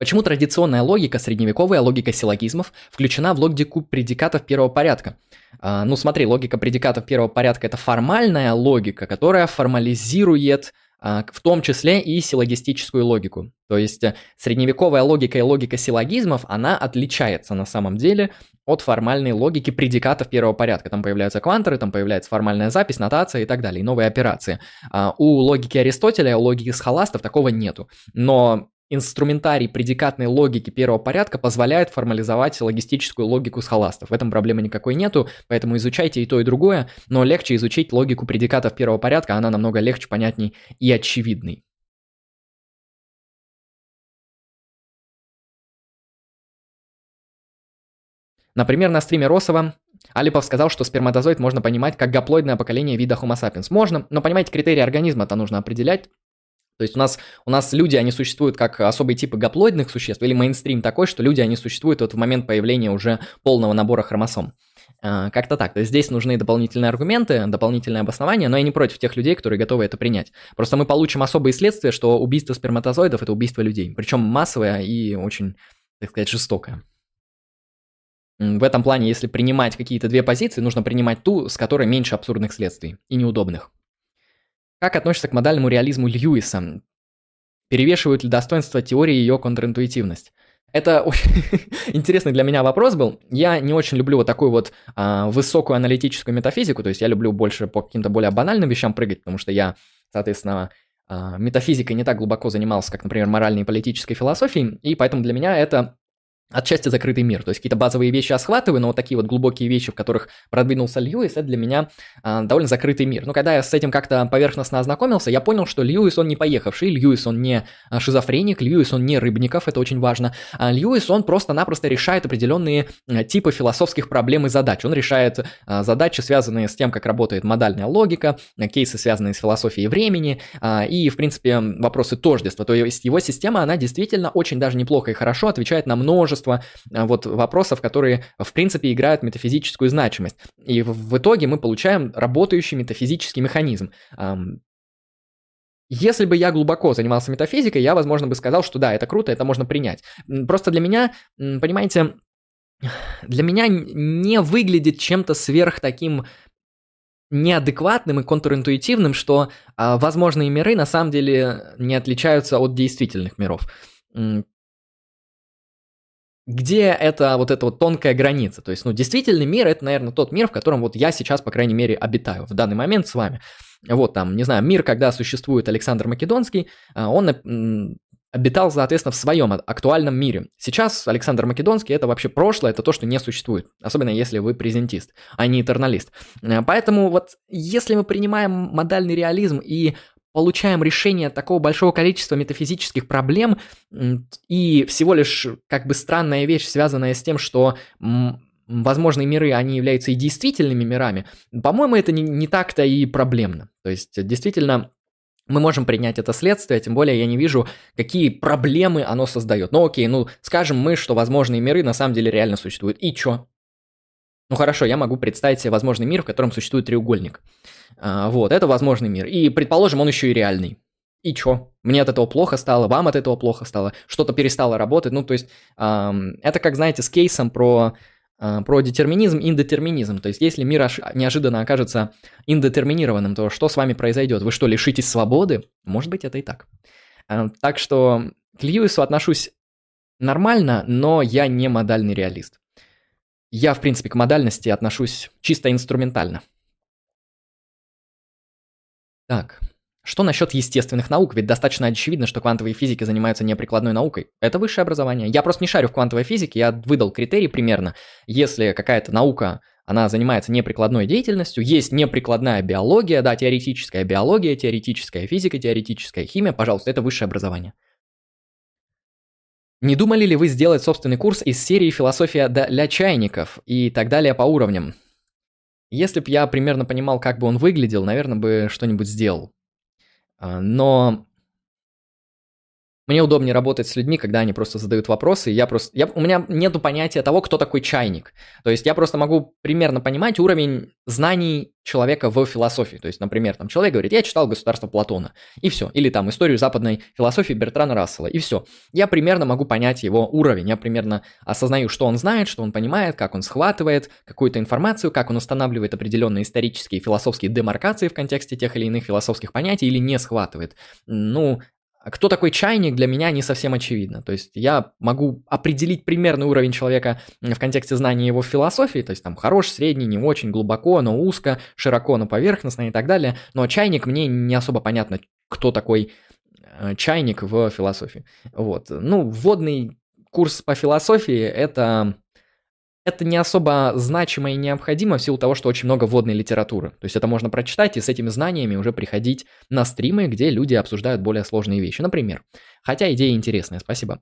Почему традиционная логика, средневековая логика силлогизмов, включена в логику предикатов первого порядка? А, ну смотри, логика предикатов первого порядка – это формальная логика, которая формализирует а, в том числе и силлогистическую логику. То есть э, средневековая логика и логика силлогизмов, она отличается на самом деле от формальной логики предикатов первого порядка. Там появляются квантеры, там появляется формальная запись, нотация и так далее, и новые операции. А у логики Аристотеля, у логики схоластов такого нету. Но инструментарий предикатной логики первого порядка позволяет формализовать логистическую логику схоластов. В этом проблемы никакой нету, поэтому изучайте и то, и другое, но легче изучить логику предикатов первого порядка, она намного легче, понятней и очевидной. Например, на стриме Росова Алипов сказал, что сперматозоид можно понимать как гаплоидное поколение вида Homo sapiens. Можно, но понимаете, критерии организма-то нужно определять. То есть у нас, у нас люди, они существуют как особые типы гаплоидных существ, или мейнстрим такой, что люди, они существуют вот в момент появления уже полного набора хромосом. А, как-то так. То есть здесь нужны дополнительные аргументы, дополнительное обоснование, но я не против тех людей, которые готовы это принять. Просто мы получим особые следствия, что убийство сперматозоидов – это убийство людей. Причем массовое и очень, так сказать, жестокое. В этом плане, если принимать какие-то две позиции, нужно принимать ту, с которой меньше абсурдных следствий и неудобных. Как относишься к модальному реализму Льюиса? Перевешивают ли достоинства теории ее контринтуитивность? Это очень интересный для меня вопрос был. Я не очень люблю вот такую вот а, высокую аналитическую метафизику, то есть я люблю больше по каким-то более банальным вещам прыгать, потому что я, соответственно, а, метафизикой не так глубоко занимался, как, например, моральной и политической философией, и поэтому для меня это отчасти закрытый мир. То есть какие-то базовые вещи я схватываю, но вот такие вот глубокие вещи, в которых продвинулся Льюис, это для меня а, довольно закрытый мир. Но когда я с этим как-то поверхностно ознакомился, я понял, что Льюис он не поехавший, Льюис он не а, шизофреник, Льюис он не Рыбников, это очень важно. А Льюис он просто-напросто решает определенные а, типы философских проблем и задач. Он решает а, задачи, связанные с тем, как работает модальная логика, кейсы, связанные с философией времени а, и, в принципе, вопросы тождества. То есть его система, она действительно очень даже неплохо и хорошо отвечает на множество множество а, вот вопросов, которые, в принципе, играют метафизическую значимость. И в итоге мы получаем работающий метафизический механизм. Если бы я глубоко занимался метафизикой, я, возможно, бы сказал, что да, это круто, это можно принять. Просто для меня, понимаете, для меня не выглядит чем-то сверх таким неадекватным и контринтуитивным, что а, возможные миры на самом деле не отличаются от действительных миров где это вот эта вот тонкая граница. То есть, ну, действительный мир – это, наверное, тот мир, в котором вот я сейчас, по крайней мере, обитаю в данный момент с вами. Вот там, не знаю, мир, когда существует Александр Македонский, а, он обитал, соответственно, в своем актуальном мире. Сейчас Александр Македонский – это вообще прошлое, это то, что не существует. Особенно если вы презентист, а не этерналист. Э, поэтому вот если мы принимаем модальный реализм и получаем решение такого большого количества метафизических проблем, и всего лишь как бы странная вещь, связанная с тем, что возможные миры, они являются и действительными мирами, по-моему, это не, не так-то и проблемно. То есть, действительно, мы можем принять это следствие, тем более я не вижу, какие проблемы оно создает. Ну окей, ну скажем мы, что возможные миры на самом деле реально существуют. И чё? Ну хорошо, я могу представить себе возможный мир, в котором существует треугольник. А, вот, это возможный мир. И, предположим, он еще и реальный. И чё? Мне от этого плохо стало, вам от этого плохо стало, что-то перестало работать. Ну, то есть, эм, это как, знаете, с кейсом про, э, про детерминизм, индетерминизм. То есть, если мир неожиданно окажется индетерминированным, то что с вами произойдет? Вы что, лишитесь свободы? Может быть, это и так. Э, так что к Льюису отношусь нормально, но я не модальный реалист. Я, в принципе, к модальности отношусь чисто инструментально. Так, что насчет естественных наук? Ведь достаточно очевидно, что квантовые физики занимаются неприкладной наукой. Это высшее образование. Я просто не шарю в квантовой физике, я выдал критерий примерно. Если какая-то наука, она занимается неприкладной деятельностью, есть неприкладная биология, да, теоретическая биология, теоретическая физика, теоретическая химия, пожалуйста, это высшее образование. Не думали ли вы сделать собственный курс из серии «Философия для чайников» и так далее по уровням? Если бы я примерно понимал, как бы он выглядел, наверное, бы что-нибудь сделал. А, но Мне удобнее работать с людьми, когда они просто задают вопросы. Я просто, я, у меня нет понятия того, кто такой чайник. То есть я просто могу примерно понимать уровень знаний человека в философии. То есть, например, там человек говорит, я читал «Государство Платона», и все. Или там историю западной философии Бертрана Рассела, и все. Я примерно могу понять его уровень. Я примерно осознаю, что он знает, что он понимает, как он схватывает какую-то информацию, как он устанавливает определенные исторические и философские демаркации в контексте тех или иных философских понятий или не схватывает. Ну, кто такой чайник, для меня не совсем очевидно. То есть я могу определить примерный уровень человека в контексте знания его философии, то есть там хорош, средний, не очень, глубоко, но узко, широко, но поверхностно и так далее. Но чайник мне не особо понятно, кто такой э, чайник в философии. Вот. Ну, вводный курс по философии – это это не особо значимо и необходимо в силу того, что очень много вводной литературы. То есть это можно прочитать и с этими знаниями уже приходить на стримы, где люди обсуждают более сложные вещи. Например. Хотя идея интересная, спасибо.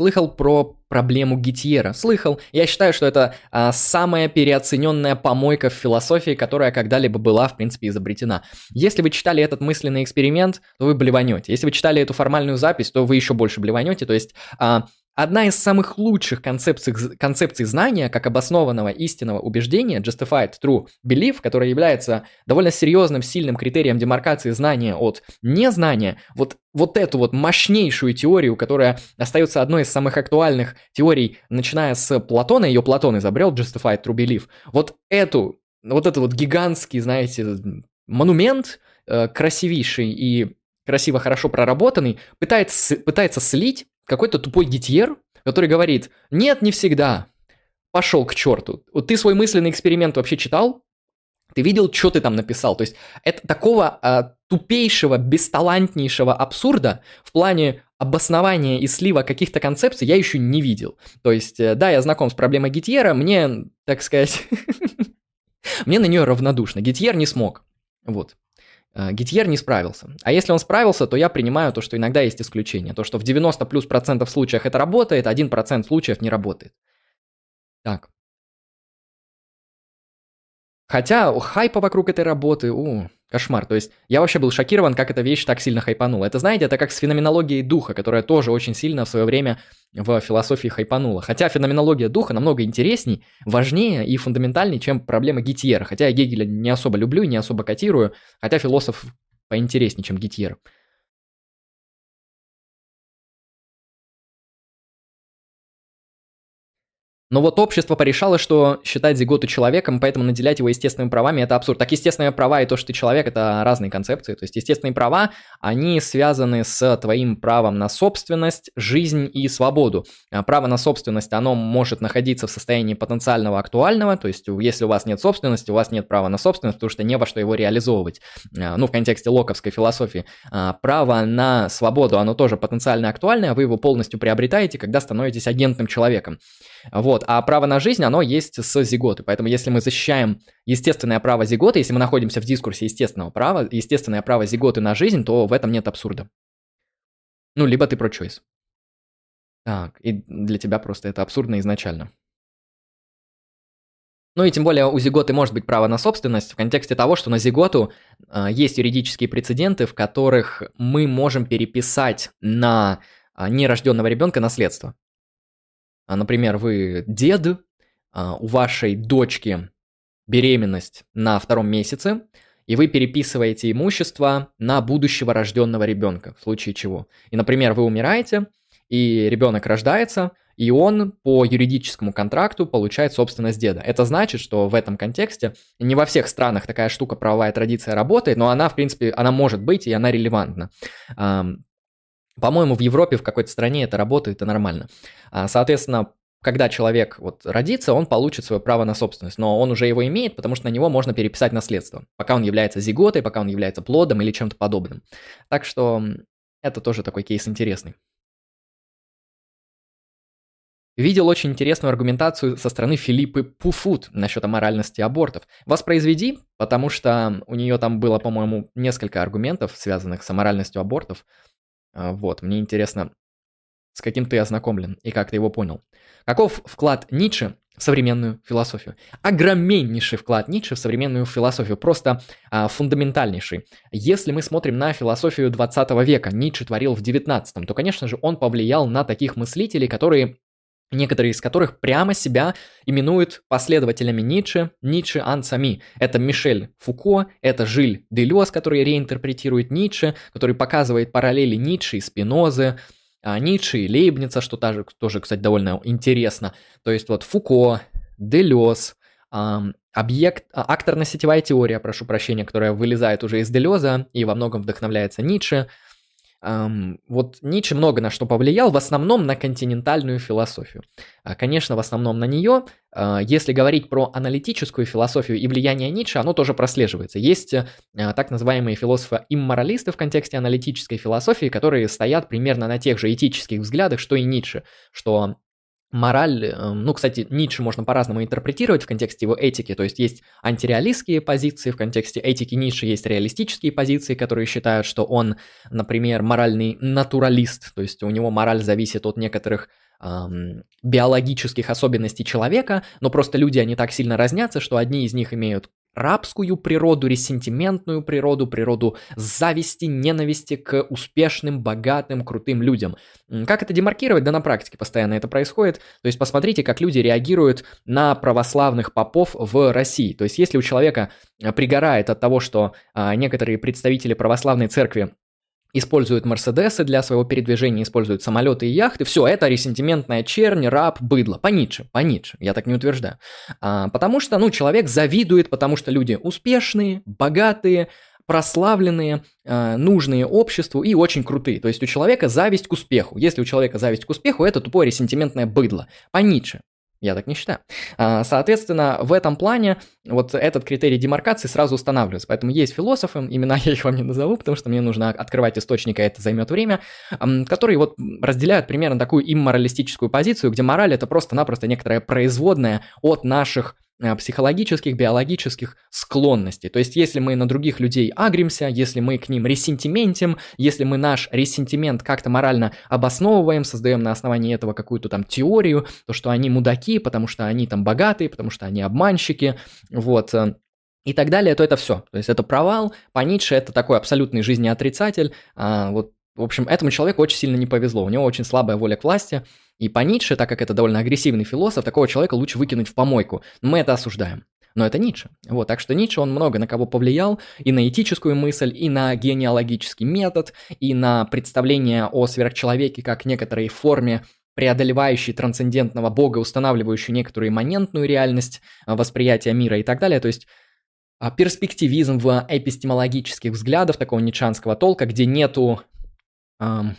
Слыхал про проблему Гитьера? Слыхал. Я считаю, что это а, самая переоцененная помойка в философии, которая когда-либо была, в принципе, изобретена. Если вы читали этот мысленный эксперимент, то вы блеванете. Если вы читали эту формальную запись, то вы еще больше блеванете. То есть а, Одна из самых лучших концепций, концепций знания, как обоснованного истинного убеждения, justified true belief, которая является довольно серьезным, сильным критерием демаркации знания от незнания, вот, вот эту вот мощнейшую теорию, которая остается одной из самых актуальных теорий, начиная с Платона, ее Платон изобрел, justified true belief, вот эту, вот этот вот гигантский, знаете, монумент, э, красивейший и красиво, хорошо проработанный, пытается, пытается слить какой-то тупой гитьер, который говорит, нет, не всегда, пошел к черту. Вот ты свой мысленный эксперимент вообще читал? Ты видел, что ты там написал? То есть это такого а, тупейшего, бесталантнейшего абсурда в плане обоснования и слива каких-то концепций я еще не видел. То есть, э, да, я знаком с проблемой Гитьера, мне, так сказать, мне на нее равнодушно. Гитьер не смог. Вот. Э, Гитьер не справился. А если он справился, то я принимаю то, что иногда есть исключения. То, что в 90 плюс процентов случаях это работает, 1% случаев не работает. Так. Хотя хайпа вокруг этой работы, у, Кошмар. То есть я вообще был шокирован, как эта вещь так сильно хайпанула. Это, знаете, это как с феноменологией духа, которая тоже очень сильно в свое время в философии хайпанула. Хотя феноменология духа намного интересней, важнее и фундаментальнее, чем проблема Гитьера. Хотя я Гегеля не особо люблю, не особо котирую, хотя философ поинтереснее, чем Гитьер. Но вот общество порешало, что считать зиготу человеком, поэтому наделять его естественными правами – это абсурд. Так естественные права и то, что ты человек – это разные концепции. То есть естественные права, они связаны с твоим правом на собственность, жизнь и свободу. А право на собственность, оно может находиться в состоянии потенциального актуального, то есть если у вас нет собственности, у вас нет права на собственность, потому что не во что его реализовывать. А, ну, в контексте локовской философии. А, право на свободу, оно тоже потенциально актуальное, вы его полностью приобретаете, когда становитесь агентным человеком. Вот. А право на жизнь, оно есть с зиготы. Поэтому если мы защищаем естественное право зиготы, если мы находимся в дискурсе естественного права, естественное право зиготы на жизнь, то в этом нет абсурда. Ну, либо ты про чойс. Так, и для тебя просто это абсурдно изначально. Ну и тем более у зиготы может быть право на собственность в контексте того, что на зиготу э, есть юридические прецеденты, в которых мы можем переписать на э, нерожденного ребенка наследство. А, например, вы дед, а, у вашей дочки беременность на втором месяце, и вы переписываете имущество на будущего рожденного ребенка, в случае чего. И, например, вы умираете, и ребенок рождается, и он по юридическому контракту получает собственность деда. Это значит, что в этом контексте не во всех странах такая штука, правовая традиция работает, но она, в принципе, она может быть, и она релевантна. По-моему, в Европе, в какой-то стране это работает и нормально. А, соответственно, когда человек вот родится, он получит свое право на собственность, но он уже его имеет, потому что на него можно переписать наследство, пока он является зиготой, пока он является плодом или чем-то подобным. Так что это тоже такой кейс интересный. Видел очень интересную аргументацию со стороны Филиппы Пуфут насчет аморальности абортов. Воспроизведи, потому что у нее там было, по-моему, несколько аргументов, связанных с аморальностью абортов. А, вот, мне интересно, с каким ты ознакомлен и как ты его понял. Каков вклад Ницше в современную философию? Огромнейший вклад Ницше в современную философию, просто а, фундаментальнейший. Если мы смотрим на философию 20 века, Ницше творил в 19, то, конечно же, он повлиял на таких мыслителей, которые некоторые из которых прямо себя именуют последователями Ницше, Ницше Ансами. Это Мишель Фуко, это Жиль Делес, который реинтерпретирует Ницше, который показывает параллели Ницше и Спинозы, а Ницше и Лейбница, что тоже, тоже, кстати, довольно интересно. То есть вот Фуко, Делес, объект, а, акторно-сетевая теория, прошу прощения, которая вылезает уже из Делеза и во многом вдохновляется Ницше – Эм, вот Ницше много на что повлиял, в основном на континентальную философию. А, конечно, в основном на нее. А, если говорить про аналитическую философию и влияние Ницше, оно тоже прослеживается. Есть а, так называемые философы-имморалисты в контексте аналитической философии, которые стоят примерно на тех же этических взглядах, что и Ницше, что мораль, э, ну, кстати, Ницше можно по-разному интерпретировать в контексте его этики, то есть есть антиреалистские позиции, в контексте этики Ницше есть реалистические позиции, которые считают, что он, например, моральный натуралист, то есть у него мораль зависит от некоторых эм, биологических особенностей человека, но просто люди, они так сильно разнятся, что одни из них имеют рабскую природу, ресентиментную природу, природу зависти, ненависти к успешным, богатым, крутым людям. Как это демаркировать? Да на практике постоянно это происходит. То есть посмотрите, как люди реагируют на православных попов в России. То есть если у человека э, пригорает от того, что а, некоторые представители православной церкви используют Мерседесы для своего передвижения, используют самолеты и яхты. Все, это ресентиментная чернь, раб, быдло. По Ницше, по Ницше, я так не утверждаю. А, потому что, ну, человек завидует, потому что люди успешные, богатые, прославленные, э, нужные обществу и очень крутые. То есть у человека зависть к успеху. Если у человека зависть к успеху, это тупое ресентиментное быдло. По Ницше. Я так не считаю. А, соответственно, в этом плане вот этот критерий демаркации сразу устанавливается. Поэтому есть философы, имена я их вам не назову, потому что мне нужно открывать источники, а это займет время, которые вот разделяют примерно такую имморалистическую позицию, где мораль это просто-напросто некоторая производная от наших Э, психологических, биологических склонностей. То есть, если мы на других людей агримся, если мы к ним ресентиментим, если мы наш ресентимент как-то морально обосновываем, создаем на основании этого какую-то там теорию, то, что они мудаки, потому что они там богатые, потому что они обманщики, вот, э, и так далее, то это все. То есть это провал. По Ницше это такой абсолютный жизнеотрицатель. А, вот, в общем, этому человеку очень сильно не повезло. У него очень слабая воля к власти. И по Ницше, так как это довольно агрессивный философ, такого человека лучше выкинуть в помойку. Мы это осуждаем. Но это Ницше. Вот, так что Ницше, он много на кого повлиял, и на этическую мысль, и на генеалогический метод, и на представление о сверхчеловеке как некоторой форме преодолевающей трансцендентного бога, устанавливающей некоторую имманентную реальность а, восприятия мира и так далее. То есть а, перспективизм в эпистемологических взглядах такого ницшанского толка, где нету эм,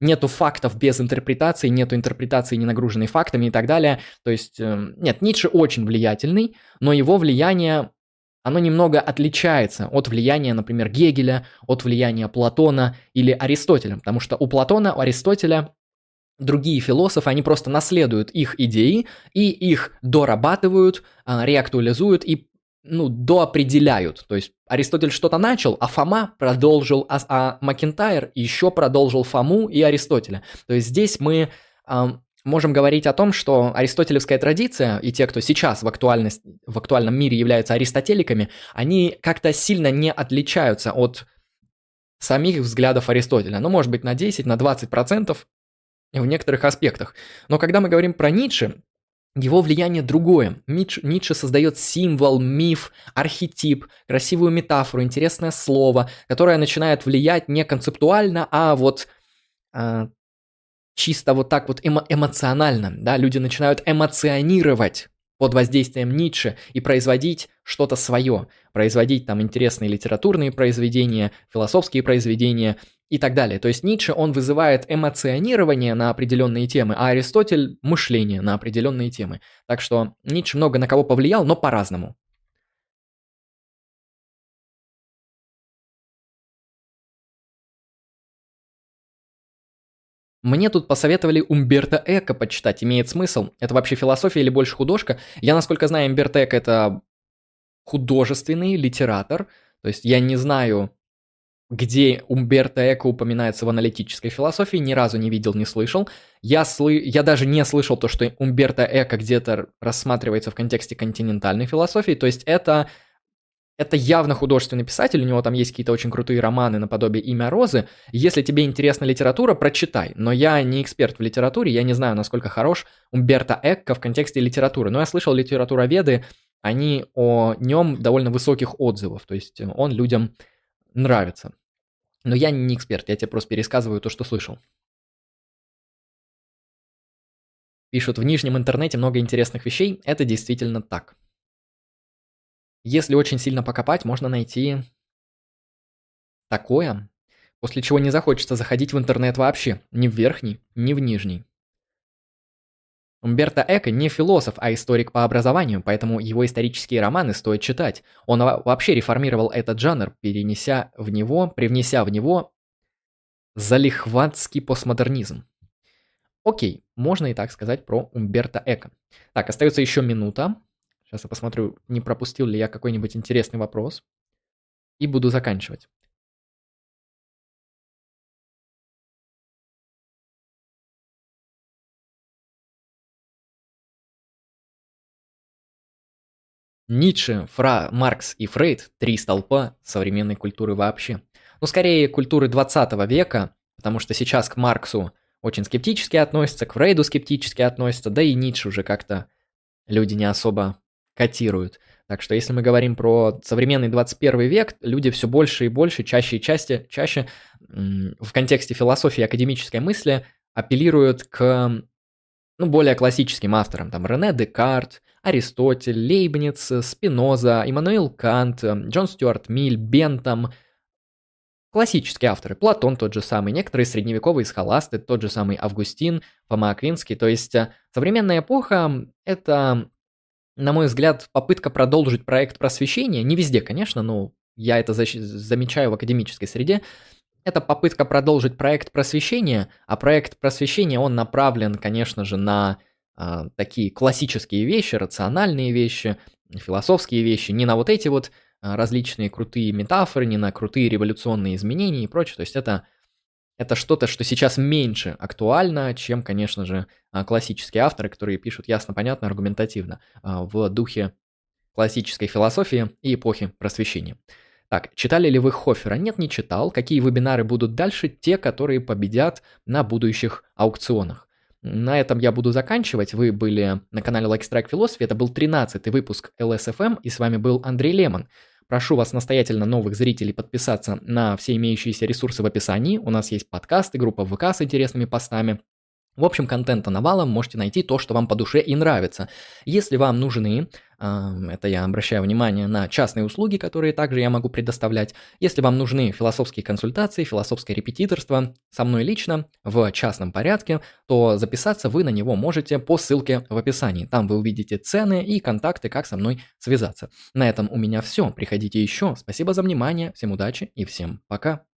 нету фактов без интерпретации, нету интерпретации, не нагруженной фактами и так далее. То есть, эм, нет, Ницше очень влиятельный, но его влияние, оно немного отличается от влияния, например, Гегеля, от влияния Платона или Аристотеля, потому что у Платона, у Аристотеля другие философы, они просто наследуют их идеи и их дорабатывают, а, реактуализуют и ну, доопределяют. То есть Аристотель что-то начал, а Фома продолжил, а, а Макентайр еще продолжил Фому и Аристотеля. То есть здесь мы э, можем говорить о том, что аристотелевская традиция и те, кто сейчас в, актуальность, в актуальном мире являются аристотеликами, они как-то сильно не отличаются от самих взглядов Аристотеля. Ну, может быть, на 10, на 20% в некоторых аспектах. Но когда мы говорим про Ницше, его влияние другое. Ницше создает символ, миф, архетип, красивую метафору, интересное слово, которое начинает влиять не концептуально, а вот э, чисто вот так вот эмо эмоционально. Да? Люди начинают эмоционировать под воздействием Ницше и производить что-то свое, производить там интересные литературные произведения, философские произведения и так далее. То есть Ницше, он вызывает эмоционирование на определенные темы, а Аристотель – мышление на определенные темы. Так что Ницше много на кого повлиял, но по-разному. Мне тут посоветовали Умберто Эко почитать, имеет смысл. Это вообще философия или больше художка? Я, насколько знаю, Умберто Эко это художественный литератор. То есть я не знаю, где Умберто Эко упоминается в аналитической философии, ни разу не видел, не слышал. Я, сlı... я даже не слышал то, что Умберто Эко где-то рассматривается в контексте континентальной философии, то есть это это явно художественный писатель, у него там есть какие-то очень крутые романы наподобие «Имя Розы». Если тебе интересна литература, прочитай. Но я не эксперт в литературе, я не знаю, насколько хорош Умберто Экко в контексте литературы. Но я слышал литературоведы, они о нем довольно высоких отзывов, то есть он людям нравится. Но я не эксперт, я тебе просто пересказываю то, что слышал. Пишут, в нижнем интернете много интересных вещей, это действительно так. Если очень сильно покопать, можно найти такое, после чего не захочется заходить в интернет вообще, ни в верхний, ни в нижний. Умберто Эко не философ, а историк по образованию, поэтому его исторические романы стоит читать. Он вообще реформировал этот жанр, перенеся в него, привнеся в него залихватский постмодернизм. Окей, можно и так сказать про Умберто Эко. Так, остается еще минута. Сейчас я посмотрю, не пропустил ли я какой-нибудь интересный вопрос. И буду заканчивать. Ницше, Фра, Маркс и Фрейд – три столпа современной культуры вообще. Ну, скорее, культуры 20 века, потому что сейчас к Марксу очень скептически относятся, к Фрейду скептически относятся, да и Ницше уже как-то люди не особо котируют. Так что если мы говорим про современный 21 век, люди все больше и больше, чаще и чаще, чаще в контексте философии и академической мысли апеллируют к ну, более классическим авторам, там Рене Декарт, Аристотель, Лейбниц, Спиноза, Иммануил Кант, Джон Стюарт Миль, Бентам. Классические авторы. Платон тот же самый, некоторые средневековые схоласты, тот же самый Августин, Фома Аквинский. То есть э, современная эпоха – это, на мой взгляд, попытка продолжить проект просвещения. Не везде, конечно, но я это замечаю в академической среде. Это попытка продолжить проект просвещения, а проект просвещения, он направлен, конечно же, на такие классические вещи, рациональные вещи, философские вещи, не на вот эти вот а, различные крутые метафоры, не на крутые революционные изменения и прочее. То есть это, это что-то, что сейчас меньше актуально, чем, конечно же, а, классические авторы, которые пишут ясно, понятно, аргументативно в духе классической философии и эпохи просвещения. Так, читали ли вы Хофера? Нет, не читал. Какие вебинары будут дальше? Те, которые победят на будущих аукционах. На этом я буду заканчивать. Вы были на канале Like Strike Philosophy. Это был 13 выпуск LSFM, и с вами был Андрей Лемон. Прошу вас настоятельно новых зрителей подписаться на все имеющиеся ресурсы в описании. У нас есть подкасты, группа ВК с интересными постами. В общем, контента навалом, можете найти то, что вам по душе и нравится. Если вам нужны, это я обращаю внимание на частные услуги, которые также я могу предоставлять, если вам нужны философские консультации, философское репетиторство со мной лично в частном порядке, то записаться вы на него можете по ссылке в описании. Там вы увидите цены и контакты, как со мной связаться. На этом у меня все. Приходите еще. Спасибо за внимание, всем удачи и всем пока.